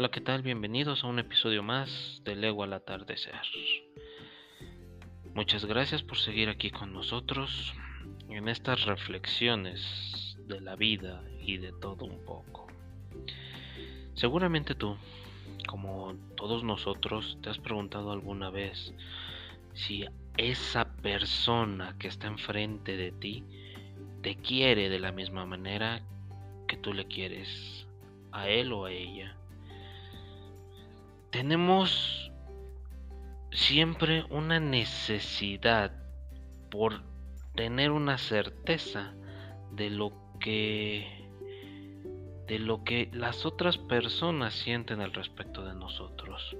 Hola, ¿qué tal? Bienvenidos a un episodio más de Lego al atardecer. Muchas gracias por seguir aquí con nosotros en estas reflexiones de la vida y de todo un poco. Seguramente tú, como todos nosotros, te has preguntado alguna vez si esa persona que está enfrente de ti te quiere de la misma manera que tú le quieres a él o a ella tenemos siempre una necesidad por tener una certeza de lo que de lo que las otras personas sienten al respecto de nosotros.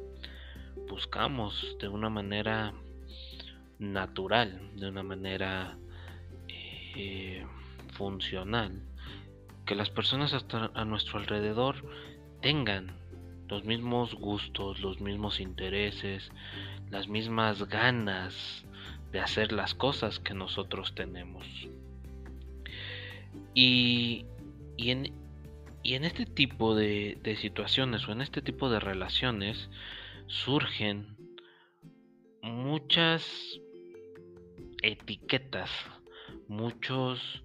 Buscamos de una manera natural, de una manera eh, funcional, que las personas a nuestro alrededor tengan los mismos gustos, los mismos intereses, las mismas ganas de hacer las cosas que nosotros tenemos. Y, y, en, y en, este tipo de, de situaciones o en este tipo de relaciones surgen muchas etiquetas, muchos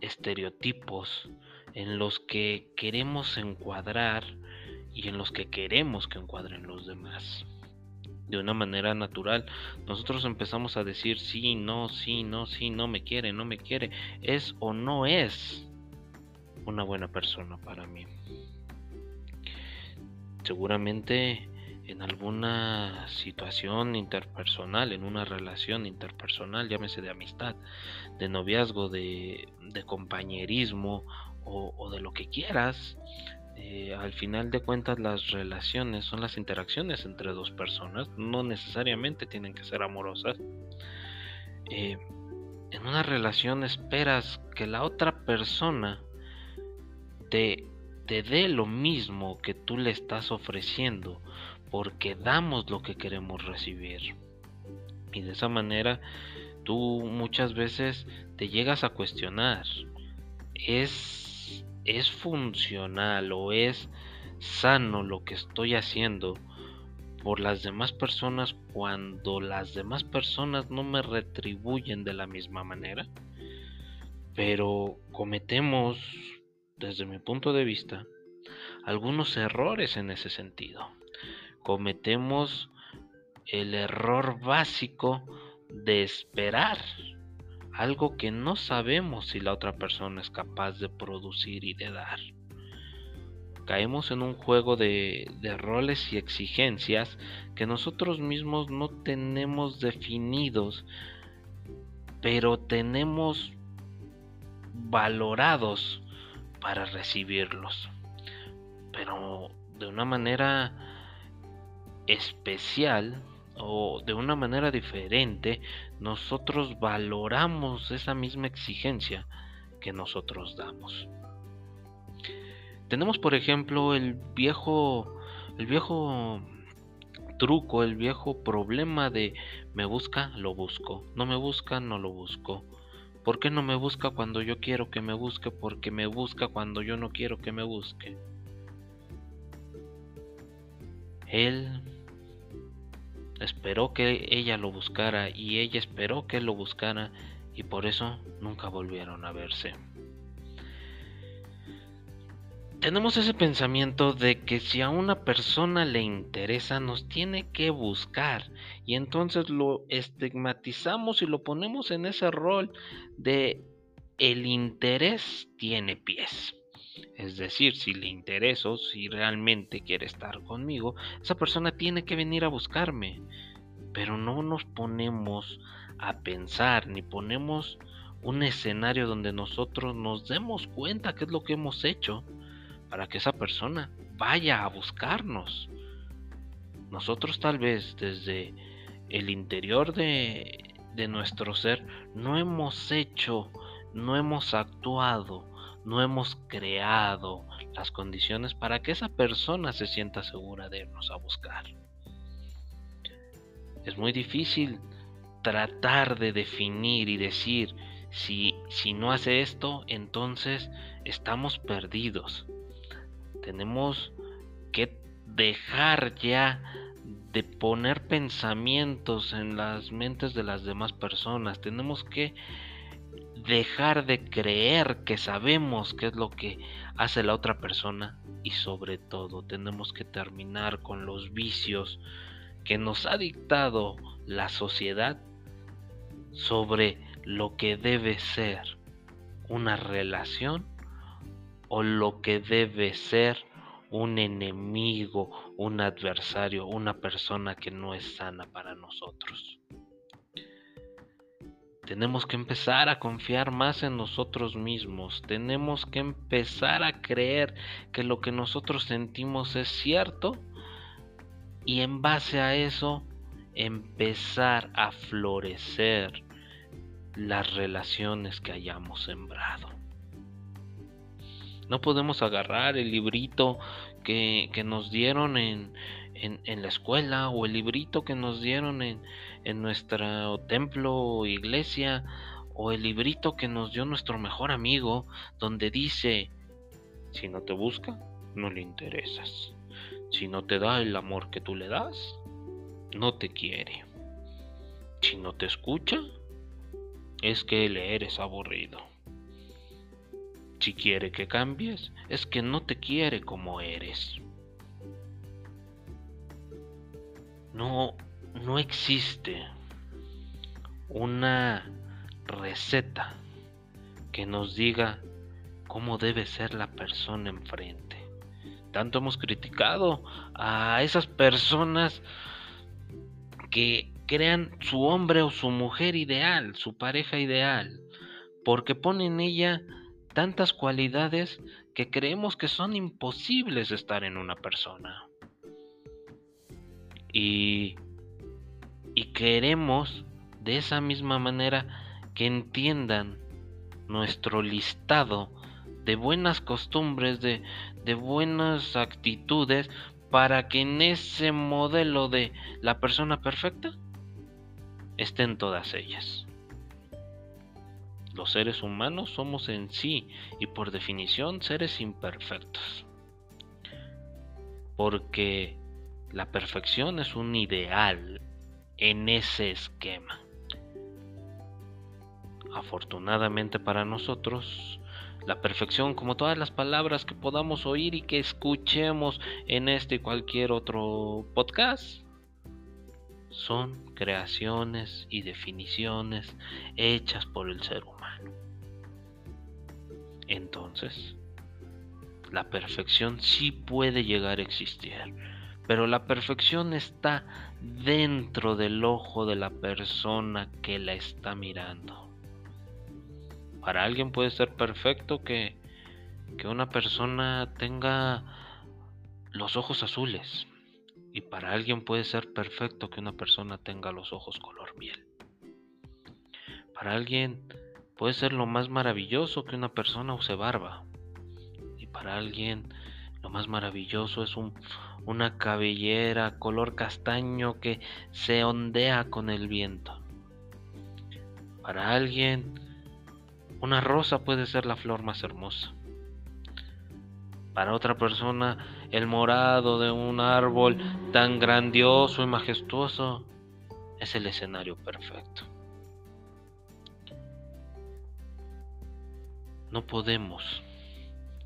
estereotipos en los que queremos encuadrar y en los que queremos que encuadren los demás. De una manera natural, nosotros empezamos a decir sí, no, sí, no, sí, no me quiere, no me quiere, es o no es una buena persona para mí. Seguramente en alguna situación interpersonal, en una relación interpersonal, llámese de amistad, de noviazgo, de, compañerismo o, o, de lo que quieras, eh, al final de cuentas las relaciones son las interacciones entre dos personas, no necesariamente tienen que ser amorosas. Eh, en una relación esperas que la otra persona te, te dé lo mismo que tú le estás ofreciendo, porque damos lo que queremos recibir. Y de esa manera tú muchas veces te llegas a cuestionar, ¿es es funcional o es sano lo que estoy haciendo por las demás personas cuando las demás personas no me retribuyen de la misma manera. Pero cometemos, desde mi punto de vista, algunos errores en ese sentido. Cometemos el error básico de esperar algo que no sabemos si la otra persona es capaz de producir y de dar. Caemos en un juego de, roles y exigencias que nosotros mismos no tenemos definidos, pero tenemos valorados para recibirlos. Pero de una manera especial o de una manera diferente, nosotros valoramos esa misma exigencia que nosotros damos. Tenemos, por ejemplo, el viejo, el viejo truco, el viejo problema de me busca, lo busco, no me busca, no lo busco. ¿Por qué no me busca cuando yo quiero que me busque? Porque me busca cuando yo no quiero que me busque. Él esperó que ella lo buscara y ella esperó que él lo buscara y por eso nunca volvieron a verse. Tenemos ese pensamiento de que si a una persona le interesa nos tiene que buscar y entonces lo estigmatizamos y lo ponemos en ese rol de el interés tiene pies. Es decir, si le intereso, si realmente quiere estar conmigo, esa persona tiene que venir a buscarme. Pero no nos ponemos a pensar ni ponemos un escenario donde nosotros nos demos cuenta qué es lo que hemos hecho para que esa persona vaya a buscarnos. Nosotros tal vez desde el interior de, de nuestro ser no hemos hecho, no hemos actuado no hemos creado las condiciones para que esa persona se sienta segura de irnos a buscar. Es muy difícil tratar de definir y decir, si, si no hace esto, entonces estamos perdidos. Tenemos que dejar ya de poner pensamientos en las mentes de las demás personas. Tenemos que dejar de creer que sabemos qué es lo que hace la otra persona y sobre todo tenemos que terminar con los vicios que nos ha dictado la sociedad sobre lo que debe ser una relación o lo que debe ser un enemigo, un adversario, una persona que no es sana para nosotros. Tenemos que empezar a confiar más en nosotros mismos. Tenemos que empezar a creer que lo que nosotros sentimos es cierto. Y en base a eso, empezar a florecer las relaciones que hayamos sembrado. No podemos agarrar el librito que, nos dieron en, en, la escuela o el librito que nos dieron en, en nuestro templo o iglesia o el librito que nos dio nuestro mejor amigo donde dice, si no te busca, no le interesas. Si no te da el amor que tú le das, no te quiere. Si no te escucha, es que le eres aburrido. Si quiere que cambies, es que no te quiere como eres. No, no existe una receta que nos diga cómo debe ser la persona enfrente. Tanto hemos criticado a esas personas que crean su hombre o su mujer ideal, su pareja ideal, porque ponen en ella tantas cualidades que creemos que son imposibles de estar en una persona. Y, y queremos de esa misma manera que entiendan nuestro listado de buenas costumbres, de, de buenas actitudes, para que en ese modelo de la persona perfecta estén todas ellas. Los seres humanos somos en sí y por definición seres imperfectos. Porque la perfección es un ideal en ese esquema. Afortunadamente para nosotros, la perfección, como todas las palabras que podamos oír y que escuchemos en este y cualquier otro podcast, son creaciones y definiciones hechas por el ser humano. Entonces, la perfección sí puede llegar a existir, pero la perfección está dentro del ojo de la persona que la está mirando. Para alguien puede ser perfecto que, que una persona tenga los ojos azules, y para alguien puede ser perfecto que una persona tenga los ojos color miel. Para alguien puede ser lo más maravilloso que una persona use barba. Y para alguien lo más maravilloso es un, una cabellera color castaño que se ondea con el viento. Para alguien una rosa puede ser la flor más hermosa. Para otra persona, el morado de un árbol tan grandioso y majestuoso es el escenario perfecto. No podemos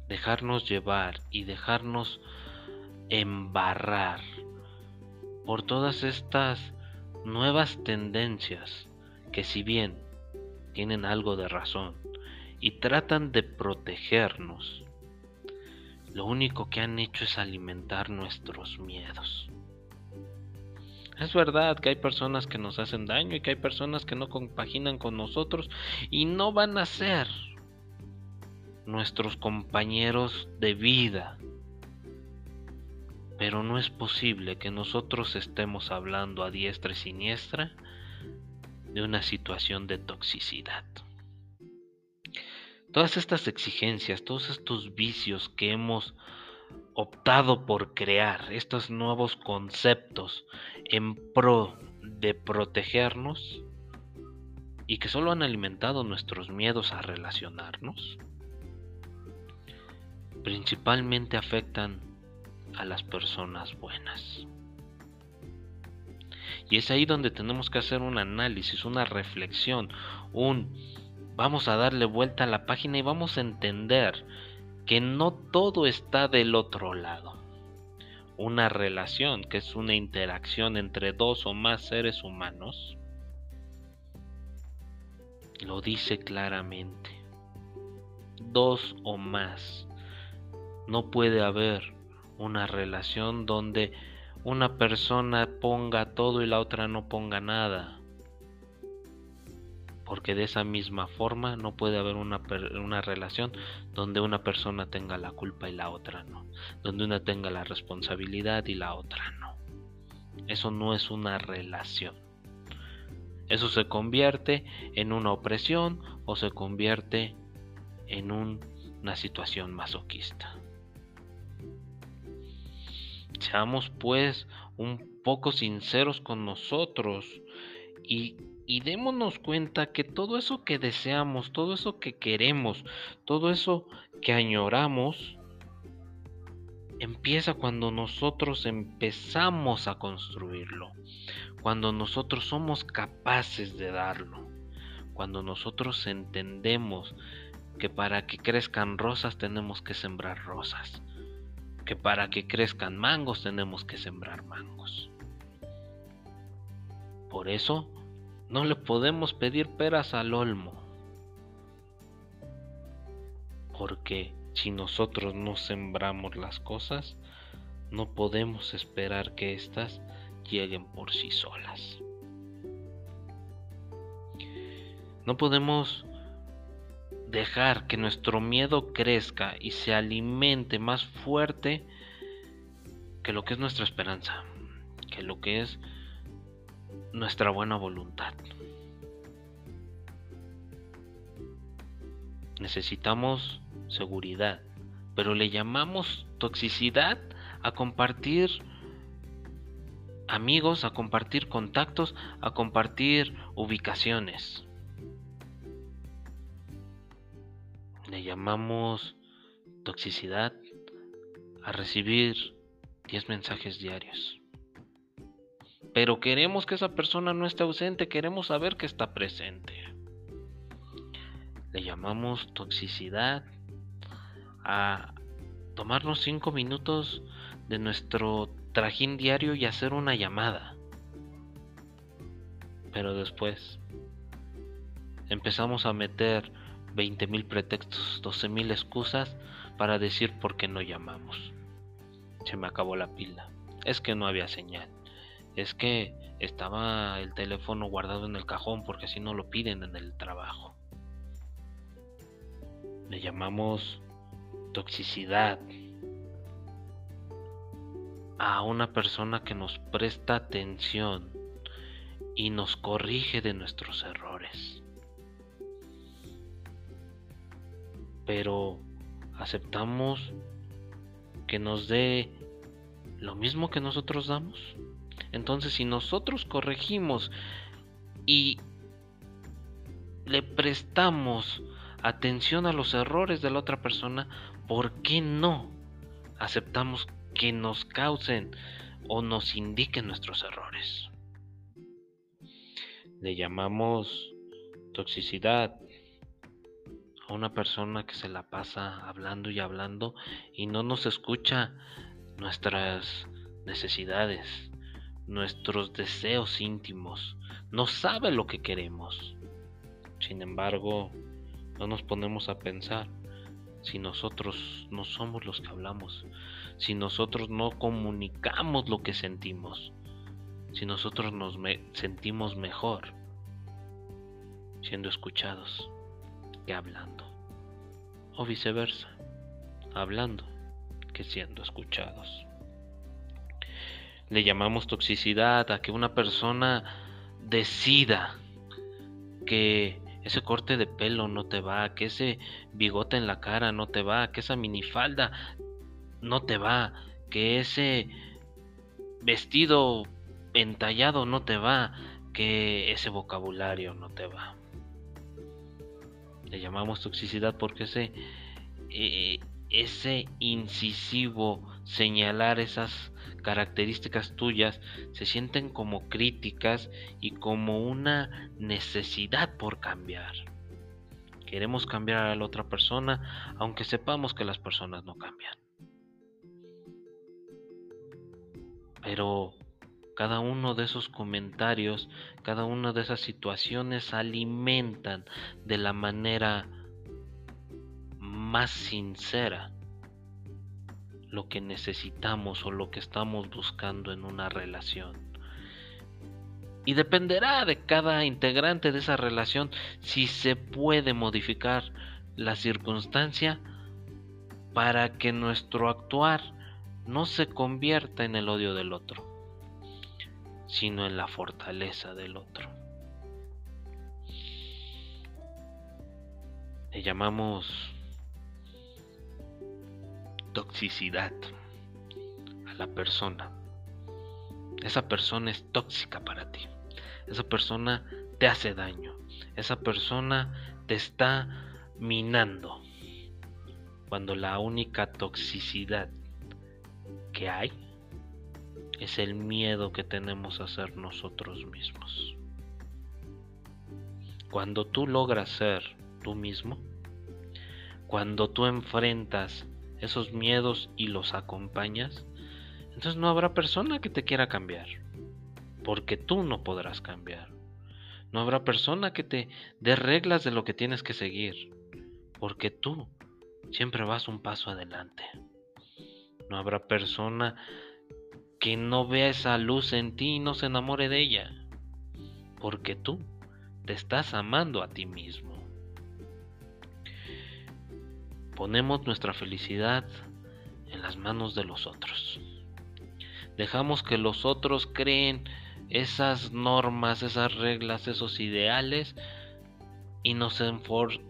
dejarnos llevar y dejarnos embarrar por todas estas nuevas tendencias que si bien tienen algo de razón y tratan de protegernos lo único que han hecho es alimentar nuestros miedos. Es verdad que hay personas que nos hacen daño y que hay personas que no compaginan con nosotros y no van a ser nuestros compañeros de vida. Pero no es posible que nosotros estemos hablando a diestra y siniestra de una situación de toxicidad. Todas estas exigencias, todos estos vicios que hemos optado por crear, estos nuevos conceptos en pro de protegernos y que solo han alimentado nuestros miedos a relacionarnos, principalmente afectan a las personas buenas. Y es ahí donde tenemos que hacer un análisis, una reflexión, un vamos a darle vuelta a la página y vamos a entender que no todo está del otro lado. Una relación, que es una interacción entre dos o más seres humanos, lo dice claramente. Dos o más. No puede haber una relación donde una persona ponga todo y la otra no ponga nada. Porque de esa misma forma no puede haber una, una, relación donde una persona tenga la culpa y la otra no. Donde una tenga la responsabilidad y la otra no. Eso no es una relación. Eso se convierte en una opresión o se convierte en una situación masoquista. Seamos pues un poco sinceros con nosotros y, y démonos cuenta que todo eso que deseamos, todo eso que queremos, todo eso que añoramos, empieza cuando nosotros empezamos a construirlo, cuando nosotros somos capaces de darlo, cuando nosotros entendemos que para que crezcan rosas tenemos que sembrar rosas, que para que crezcan mangos tenemos que sembrar mangos. Por eso no le podemos pedir peras al olmo. Porque si nosotros no sembramos las cosas, no podemos esperar que éstas lleguen por sí solas. No podemos dejar que nuestro miedo crezca y se alimente más fuerte que lo que es nuestra esperanza, que lo que es nuestra buena voluntad. Necesitamos seguridad, pero le llamamos toxicidad a compartir amigos, a compartir contactos, a compartir ubicaciones. Le llamamos toxicidad a recibir 10 mensajes diarios. Pero queremos que esa persona no esté ausente, queremos saber que está presente. Le llamamos toxicidad a tomarnos 5 minutos de nuestro trajín diario y hacer una llamada. Pero después empezamos a meter 20.000 pretextos, 12.000 excusas para decir por qué no llamamos. Se me acabó la pila. Es que no había señal. Es que estaba el teléfono guardado en el cajón porque así no lo piden en el trabajo. Le llamamos toxicidad a una persona que nos presta atención y nos corrige de nuestros errores. Pero aceptamos que nos dé lo mismo que nosotros damos. Entonces, si nosotros corregimos y le prestamos atención a los errores de la otra persona, ¿por qué no aceptamos que nos causen o nos indiquen nuestros errores? Le llamamos toxicidad, una persona que se la pasa hablando y hablando y no nos escucha nuestras necesidades, nuestros deseos íntimos, no sabe lo que queremos. Sin embargo, no nos ponemos a pensar si nosotros no somos los que hablamos, si nosotros no comunicamos lo que sentimos, si nosotros nos sentimos mejor siendo escuchados que hablando. O viceversa, hablando que siendo escuchados. Le llamamos toxicidad a que una persona decida que ese corte de pelo no te va, que ese bigote en la cara no te va, que esa minifalda no te va, que ese vestido entallado no te va, que ese vocabulario no te va le llamamos toxicidad porque ese, eh, ese incisivo señalar esas características tuyas se sienten como críticas y como una necesidad por cambiar. Queremos cambiar a la otra persona aunque sepamos que las personas no cambian. Pero cada uno de esos comentarios, cada una de esas situaciones alimentan de la manera más sincera lo que necesitamos o lo que estamos buscando en una relación. Y dependerá de cada integrante de esa relación si se puede modificar la circunstancia para que nuestro actuar no se convierta en el odio del otro, sino en la fortaleza del otro. Le llamamos toxicidad a la persona. Esa persona es tóxica para ti. Esa persona te hace daño. Esa persona te está minando. Cuando la única toxicidad que hay es el miedo que tenemos a ser nosotros mismos. Cuando tú logras ser tú mismo, cuando tú enfrentas esos miedos y los acompañas, entonces no habrá persona que te quiera cambiar, porque tú no podrás cambiar. No habrá persona que te dé reglas de lo que tienes que seguir, porque tú siempre vas un paso adelante. No habrá persona que no vea esa luz en ti y no se enamore de ella, porque tú te estás amando a ti mismo. Ponemos nuestra felicidad en las manos de los otros. Dejamos que los otros creen esas normas, esas reglas, esos ideales y nos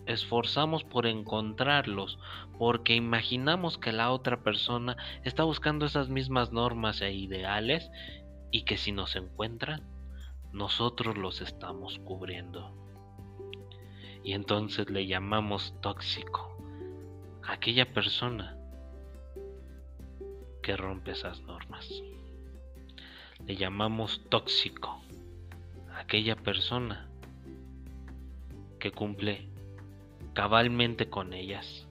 esforzamos por encontrarlos porque imaginamos que la otra persona está buscando esas mismas normas e ideales y que si nos encuentran, nosotros los estamos cubriendo. Y entonces le llamamos tóxico aquella persona que rompe esas normas. Le llamamos tóxico aquella persona que cumple cabalmente con ellas.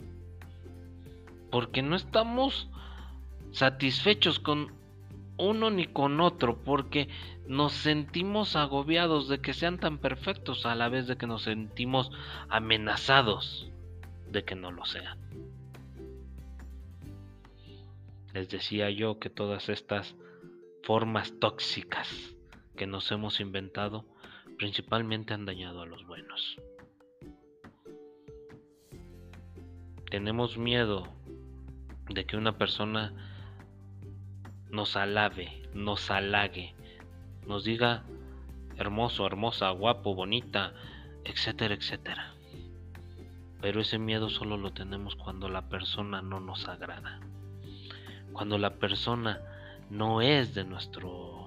Porque no estamos satisfechos con uno ni con otro, porque nos sentimos agobiados de que sean tan perfectos a la vez de que nos sentimos amenazados de que no lo sean. Les decía yo que todas estas formas tóxicas que nos hemos inventado principalmente han dañado a los buenos. Tenemos miedo de que una persona nos alabe, nos halague, nos diga hermoso, hermosa, guapo, bonita, etcétera, etcétera. Pero ese miedo solo lo tenemos cuando la persona no nos agrada cuando la persona no es de nuestro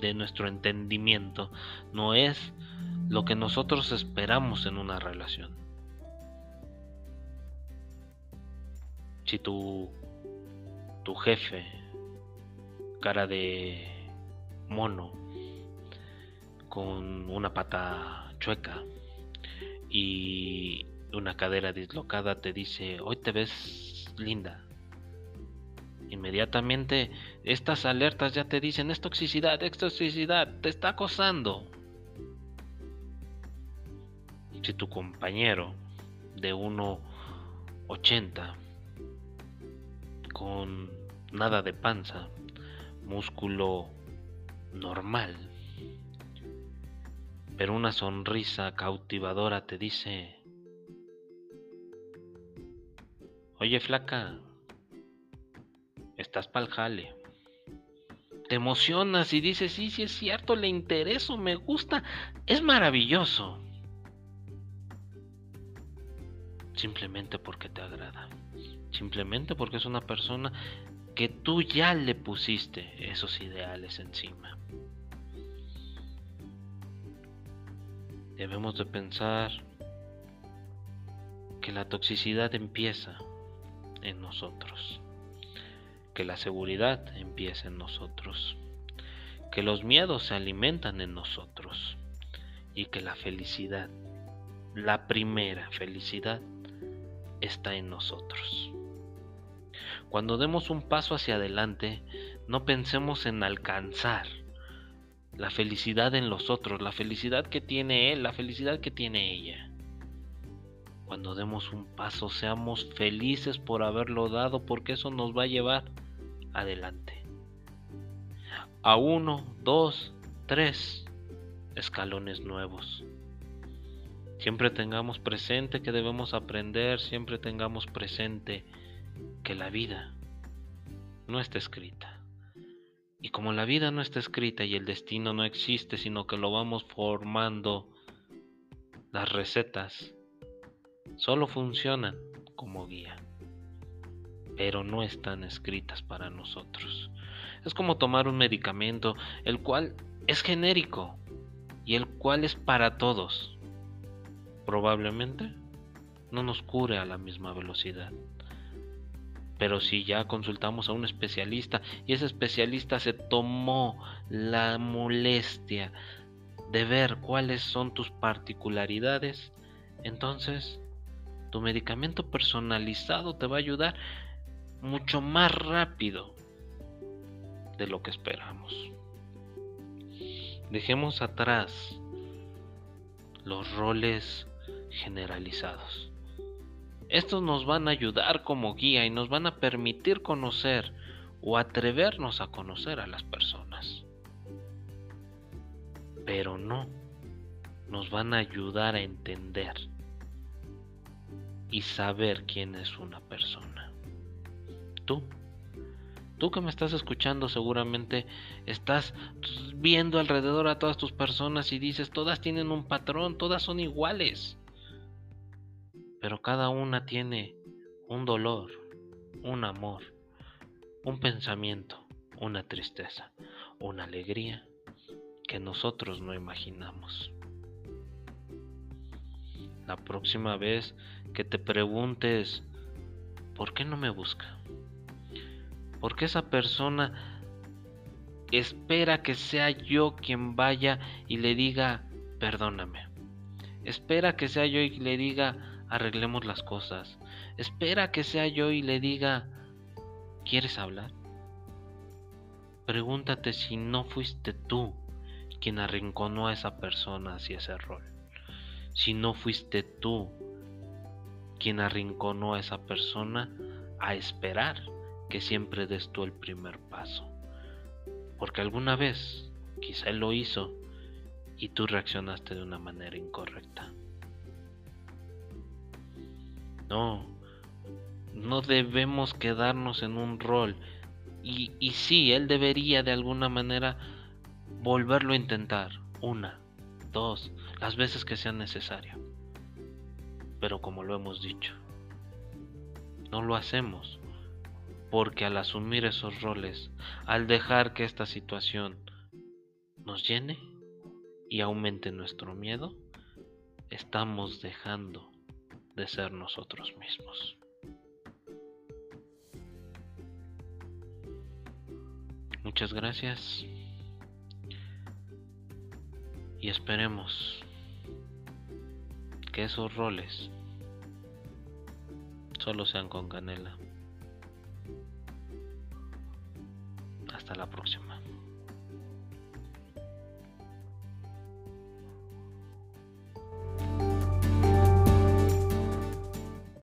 de nuestro entendimiento, no es lo que nosotros esperamos en una relación. Si tu tu jefe cara de mono con una pata chueca y una cadera dislocada te dice, "Hoy te ves linda." Inmediatamente estas alertas ya te dicen, es toxicidad, es toxicidad, te está acosando. Si tu compañero de 1,80 con nada de panza, músculo normal, pero una sonrisa cautivadora te dice, oye flaca, estás pa'l jale. Te emocionas y dices, sí, sí es cierto, le intereso, me gusta, es maravilloso. Simplemente porque te agrada. Simplemente porque es una persona que tú ya le pusiste esos ideales encima. Debemos de pensar que la toxicidad empieza en nosotros que la seguridad empieza en nosotros, que los miedos se alimentan en nosotros y que la felicidad, la primera felicidad, está en nosotros. Cuando demos un paso hacia adelante, no pensemos en alcanzar la felicidad en los otros, la felicidad que tiene él, la felicidad que tiene ella. Cuando demos un paso, seamos felices por haberlo dado, porque eso nos va a llevar adelante. A uno, dos, tres escalones nuevos. Siempre tengamos presente que debemos aprender, siempre tengamos presente que la vida no está escrita. Y como la vida no está escrita y el destino no existe, sino que lo vamos formando, las recetas solo funcionan como guía, pero no están escritas para nosotros. Es como tomar un medicamento, el cual es genérico y el cual es para todos. Probablemente no nos cure a la misma velocidad. Pero si ya consultamos a un especialista y ese especialista se tomó la molestia de ver cuáles son tus particularidades, entonces tu medicamento personalizado te va a ayudar mucho más rápido de lo que esperamos. Dejemos atrás los roles generalizados. Estos nos van a ayudar como guía y nos van a permitir conocer o atrevernos a conocer a las personas. Pero no nos van a ayudar a entender y saber quién es una persona. Tú, tú que me estás escuchando seguramente estás viendo alrededor a todas tus personas y dices, todas tienen un patrón, todas son iguales pero cada una tiene un dolor, un amor, un pensamiento, una tristeza, una alegría que nosotros no imaginamos. La próxima vez que te preguntes, ¿por qué no me busca? ¿Por qué esa persona espera que sea yo quien vaya y le diga, perdóname? Espera que sea yo y le diga, arreglemos las cosas. Espera que sea yo y le diga, ¿quieres hablar? Pregúntate si no fuiste tú quien arrinconó a esa persona hacia ese rol. Si no fuiste tú quien arrinconó a esa persona a esperar que siempre des tú el primer paso. Porque alguna vez quizá él lo hizo y tú reaccionaste de una manera incorrecta. No, no debemos quedarnos en un rol. Y, y sí, él debería de alguna manera volverlo a intentar. Una, dos, las veces que sea necesario. Pero como lo hemos dicho, no lo hacemos porque al asumir esos roles, al dejar que esta situación nos llene y aumente nuestro miedo, estamos dejando de ser nosotros mismos. Muchas gracias y esperemos que esos roles solo sean con canela. Hasta la próxima.